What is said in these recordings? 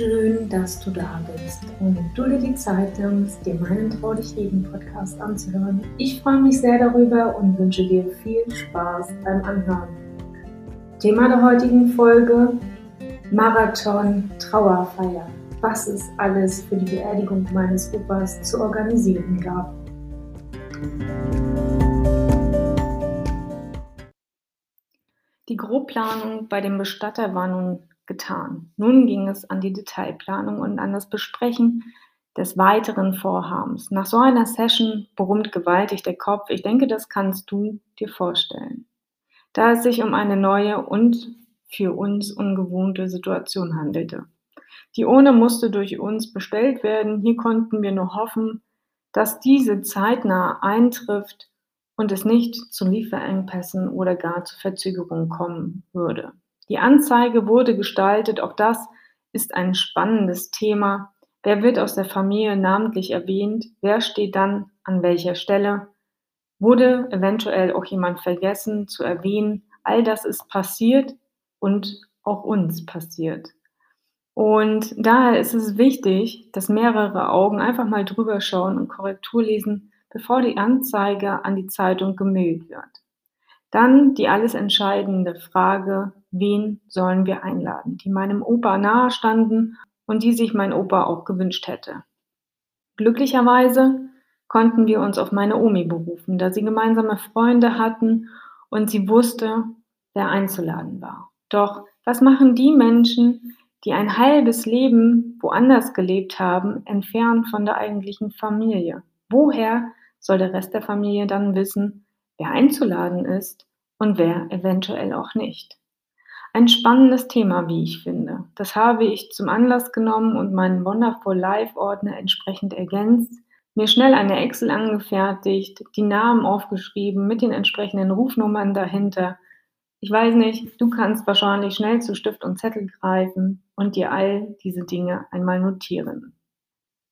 Schön, dass du da bist und du dir die Zeit nimmst, dir meinen Trau dich heben Podcast anzuhören. Ich freue mich sehr darüber und wünsche dir viel Spaß beim Anhören. Thema der heutigen Folge: Marathon Trauerfeier. Was es alles für die Beerdigung meines Opas zu organisieren gab. Die Grobplanung bei dem Bestatter war nun getan. Nun ging es an die Detailplanung und an das Besprechen des weiteren Vorhabens. Nach so einer Session brummt gewaltig der Kopf. Ich denke, das kannst du dir vorstellen. Da es sich um eine neue und für uns ungewohnte Situation handelte. Die Urne musste durch uns bestellt werden. Hier konnten wir nur hoffen, dass diese zeitnah eintrifft und es nicht zu Lieferengpässen oder gar zu Verzögerungen kommen würde. Die Anzeige wurde gestaltet, auch das ist ein spannendes Thema. Wer wird aus der Familie namentlich erwähnt? Wer steht dann an welcher Stelle? Wurde eventuell auch jemand vergessen zu erwähnen? All das ist passiert und auch uns passiert. Und daher ist es wichtig, dass mehrere Augen einfach mal drüber schauen und Korrektur lesen, bevor die Anzeige an die Zeitung gemailt wird. Dann die alles entscheidende Frage, wen sollen wir einladen, die meinem Opa nahe standen und die sich mein Opa auch gewünscht hätte. Glücklicherweise konnten wir uns auf meine Omi berufen, da sie gemeinsame Freunde hatten und sie wusste, wer einzuladen war. Doch was machen die Menschen, die ein halbes Leben woanders gelebt haben, entfernt von der eigentlichen Familie? Woher soll der Rest der Familie dann wissen, wer einzuladen ist und wer eventuell auch nicht. Ein spannendes Thema, wie ich finde. Das habe ich zum Anlass genommen und meinen Wonderful Life Ordner entsprechend ergänzt, mir schnell eine Excel angefertigt, die Namen aufgeschrieben mit den entsprechenden Rufnummern dahinter. Ich weiß nicht, du kannst wahrscheinlich schnell zu Stift und Zettel greifen und dir all diese Dinge einmal notieren.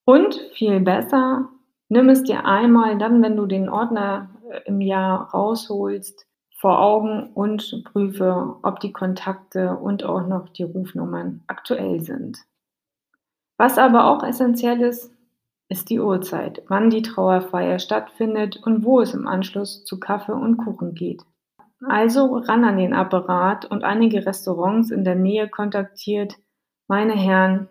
Und viel besser, nimm es dir einmal dann, wenn du den Ordner im Jahr rausholst, vor Augen und prüfe, ob die Kontakte und auch noch die Rufnummern aktuell sind. Was aber auch essentiell ist, ist die Uhrzeit, wann die Trauerfeier stattfindet und wo es im Anschluss zu Kaffee und Kuchen geht. Also ran an den Apparat und einige Restaurants in der Nähe kontaktiert. Meine Herren,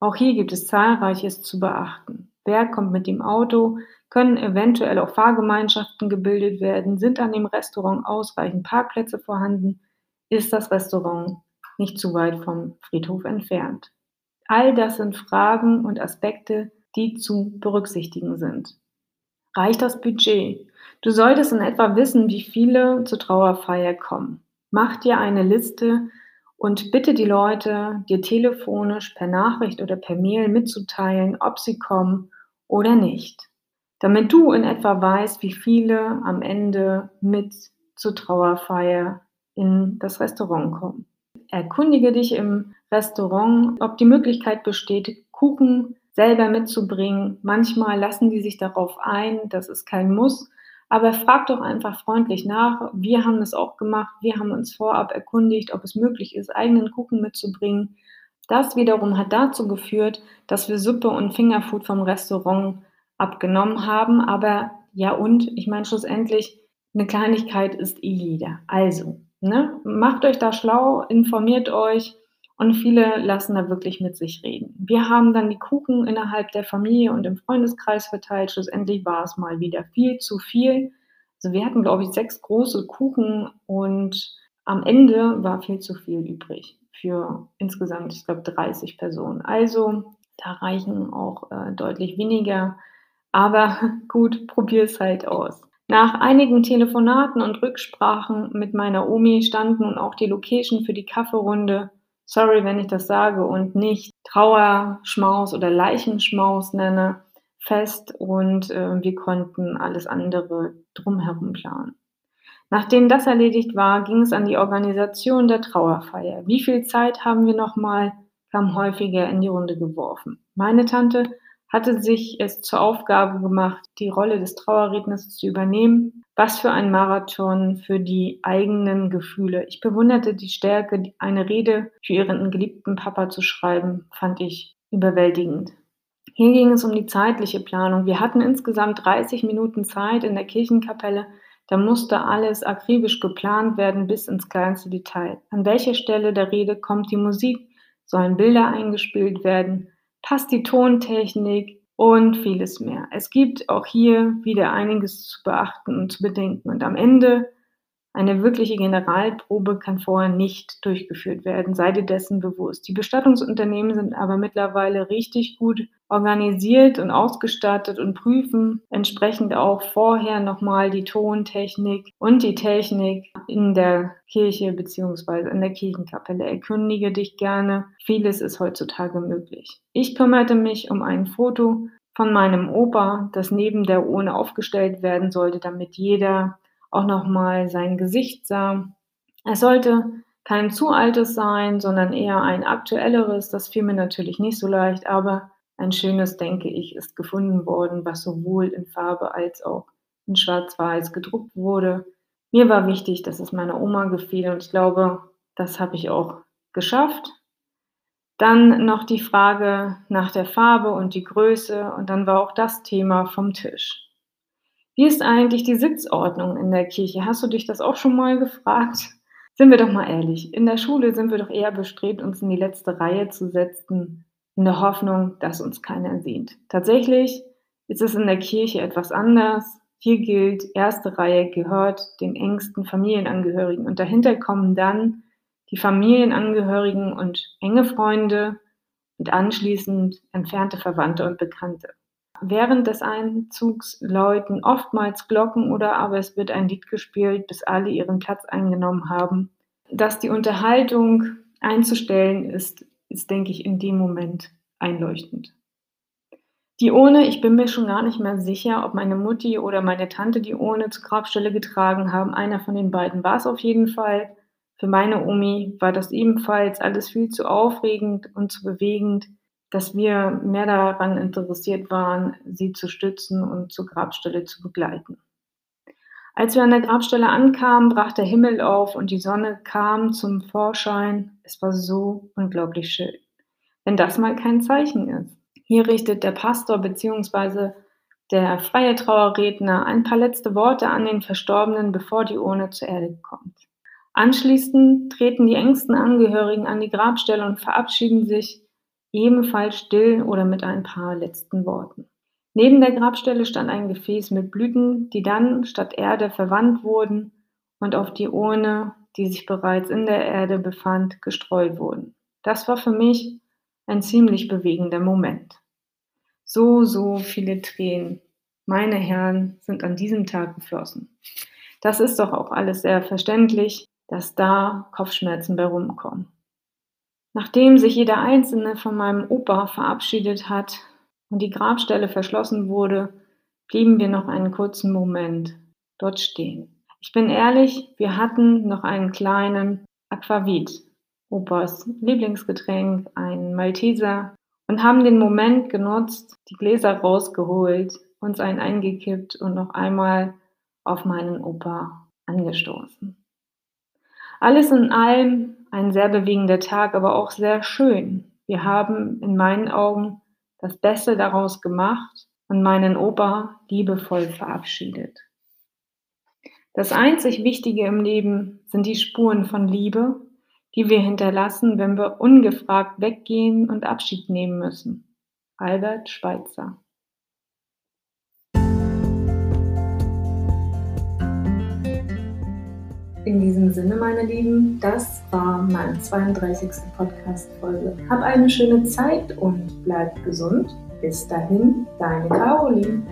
auch hier gibt es zahlreiches zu beachten. Wer kommt mit dem Auto? Können eventuell auch Fahrgemeinschaften gebildet werden? Sind an dem Restaurant ausreichend Parkplätze vorhanden? Ist das Restaurant nicht zu weit vom Friedhof entfernt? All das sind Fragen und Aspekte, die zu berücksichtigen sind. Reicht das Budget? Du solltest in etwa wissen, wie viele zur Trauerfeier kommen. Mach dir eine Liste und bitte die Leute, dir telefonisch, per Nachricht oder per Mail mitzuteilen, ob sie kommen oder nicht. Damit du in etwa weißt, wie viele am Ende mit zur Trauerfeier in das Restaurant kommen. Erkundige dich im Restaurant, ob die Möglichkeit besteht, Kuchen selber mitzubringen. Manchmal lassen die sich darauf ein, das ist kein Muss, aber frag doch einfach freundlich nach. Wir haben es auch gemacht. Wir haben uns vorab erkundigt, ob es möglich ist, eigenen Kuchen mitzubringen. Das wiederum hat dazu geführt, dass wir Suppe und Fingerfood vom Restaurant abgenommen haben. Aber ja, und ich meine, schlussendlich, eine Kleinigkeit ist eh jeder. Also, ne, macht euch da schlau, informiert euch und viele lassen da wirklich mit sich reden. Wir haben dann die Kuchen innerhalb der Familie und im Freundeskreis verteilt. Schlussendlich war es mal wieder viel zu viel. Also wir hatten, glaube ich, sechs große Kuchen und am Ende war viel zu viel übrig für insgesamt, ich glaube, 30 Personen. Also da reichen auch äh, deutlich weniger. Aber gut, probier es halt aus. Nach einigen Telefonaten und Rücksprachen mit meiner Omi stand nun auch die Location für die Kaffeerunde. Sorry, wenn ich das sage und nicht Trauerschmaus oder Leichenschmaus nenne, fest und äh, wir konnten alles andere drumherum planen. Nachdem das erledigt war, ging es an die Organisation der Trauerfeier. Wie viel Zeit haben wir noch mal? kam häufiger in die Runde geworfen. Meine Tante hatte sich es zur Aufgabe gemacht, die Rolle des Trauerredners zu übernehmen. Was für ein Marathon für die eigenen Gefühle. Ich bewunderte die Stärke, eine Rede für ihren geliebten Papa zu schreiben, fand ich überwältigend. Hier ging es um die zeitliche Planung. Wir hatten insgesamt 30 Minuten Zeit in der Kirchenkapelle. Da musste alles akribisch geplant werden bis ins kleinste Detail. An welcher Stelle der Rede kommt die Musik? Sollen Bilder eingespielt werden? Passt die Tontechnik und vieles mehr. Es gibt auch hier wieder einiges zu beachten und zu bedenken. Und am Ende eine wirkliche Generalprobe kann vorher nicht durchgeführt werden, sei dir dessen bewusst. Die Bestattungsunternehmen sind aber mittlerweile richtig gut organisiert und ausgestattet und prüfen entsprechend auch vorher nochmal die Tontechnik und die Technik in der Kirche beziehungsweise in der Kirchenkapelle. Erkundige dich gerne. Vieles ist heutzutage möglich. Ich kümmerte mich um ein Foto von meinem Opa, das neben der Urne aufgestellt werden sollte, damit jeder auch nochmal sein Gesicht sah. Es sollte kein zu altes sein, sondern eher ein aktuelleres. Das fiel mir natürlich nicht so leicht, aber ein schönes, denke ich, ist gefunden worden, was sowohl in Farbe als auch in Schwarz-Weiß gedruckt wurde. Mir war wichtig, dass es meiner Oma gefiel und ich glaube, das habe ich auch geschafft. Dann noch die Frage nach der Farbe und die Größe und dann war auch das Thema vom Tisch. Wie ist eigentlich die Sitzordnung in der Kirche? Hast du dich das auch schon mal gefragt? Sind wir doch mal ehrlich, in der Schule sind wir doch eher bestrebt, uns in die letzte Reihe zu setzen, in der Hoffnung, dass uns keiner sieht. Tatsächlich ist es in der Kirche etwas anders. Hier gilt, erste Reihe gehört den engsten Familienangehörigen und dahinter kommen dann die Familienangehörigen und enge Freunde und anschließend entfernte Verwandte und Bekannte während des Einzugs läuten oftmals Glocken oder aber es wird ein Lied gespielt, bis alle ihren Platz eingenommen haben. Dass die Unterhaltung einzustellen ist, ist, denke ich, in dem Moment einleuchtend. Die Urne, ich bin mir schon gar nicht mehr sicher, ob meine Mutti oder meine Tante die Urne zur Grabstelle getragen haben. Einer von den beiden war es auf jeden Fall. Für meine Omi war das ebenfalls alles viel zu aufregend und zu bewegend dass wir mehr daran interessiert waren, sie zu stützen und zur Grabstelle zu begleiten. Als wir an der Grabstelle ankamen, brach der Himmel auf und die Sonne kam zum Vorschein. Es war so unglaublich schön. Wenn das mal kein Zeichen ist. Hier richtet der Pastor bzw. der freie Trauerredner ein paar letzte Worte an den Verstorbenen, bevor die Urne zur Erde kommt. Anschließend treten die engsten Angehörigen an die Grabstelle und verabschieden sich ebenfalls still oder mit ein paar letzten Worten. Neben der Grabstelle stand ein Gefäß mit Blüten, die dann statt Erde verwandt wurden und auf die Urne, die sich bereits in der Erde befand, gestreut wurden. Das war für mich ein ziemlich bewegender Moment. So, so viele Tränen, meine Herren, sind an diesem Tag geflossen. Das ist doch auch alles sehr verständlich, dass da Kopfschmerzen bei rumkommen. Nachdem sich jeder einzelne von meinem Opa verabschiedet hat und die Grabstelle verschlossen wurde, blieben wir noch einen kurzen Moment dort stehen. Ich bin ehrlich, wir hatten noch einen kleinen Aquavit, Opas Lieblingsgetränk, einen Malteser und haben den Moment genutzt, die Gläser rausgeholt, uns einen eingekippt und noch einmal auf meinen Opa angestoßen. Alles in allem ein sehr bewegender Tag, aber auch sehr schön. Wir haben in meinen Augen das Beste daraus gemacht und meinen Opa liebevoll verabschiedet. Das einzig Wichtige im Leben sind die Spuren von Liebe, die wir hinterlassen, wenn wir ungefragt weggehen und Abschied nehmen müssen. Albert Schweitzer In diesem Sinne, meine Lieben, das war meine 32. Podcast-Folge. Hab eine schöne Zeit und bleib gesund. Bis dahin, deine Caroline.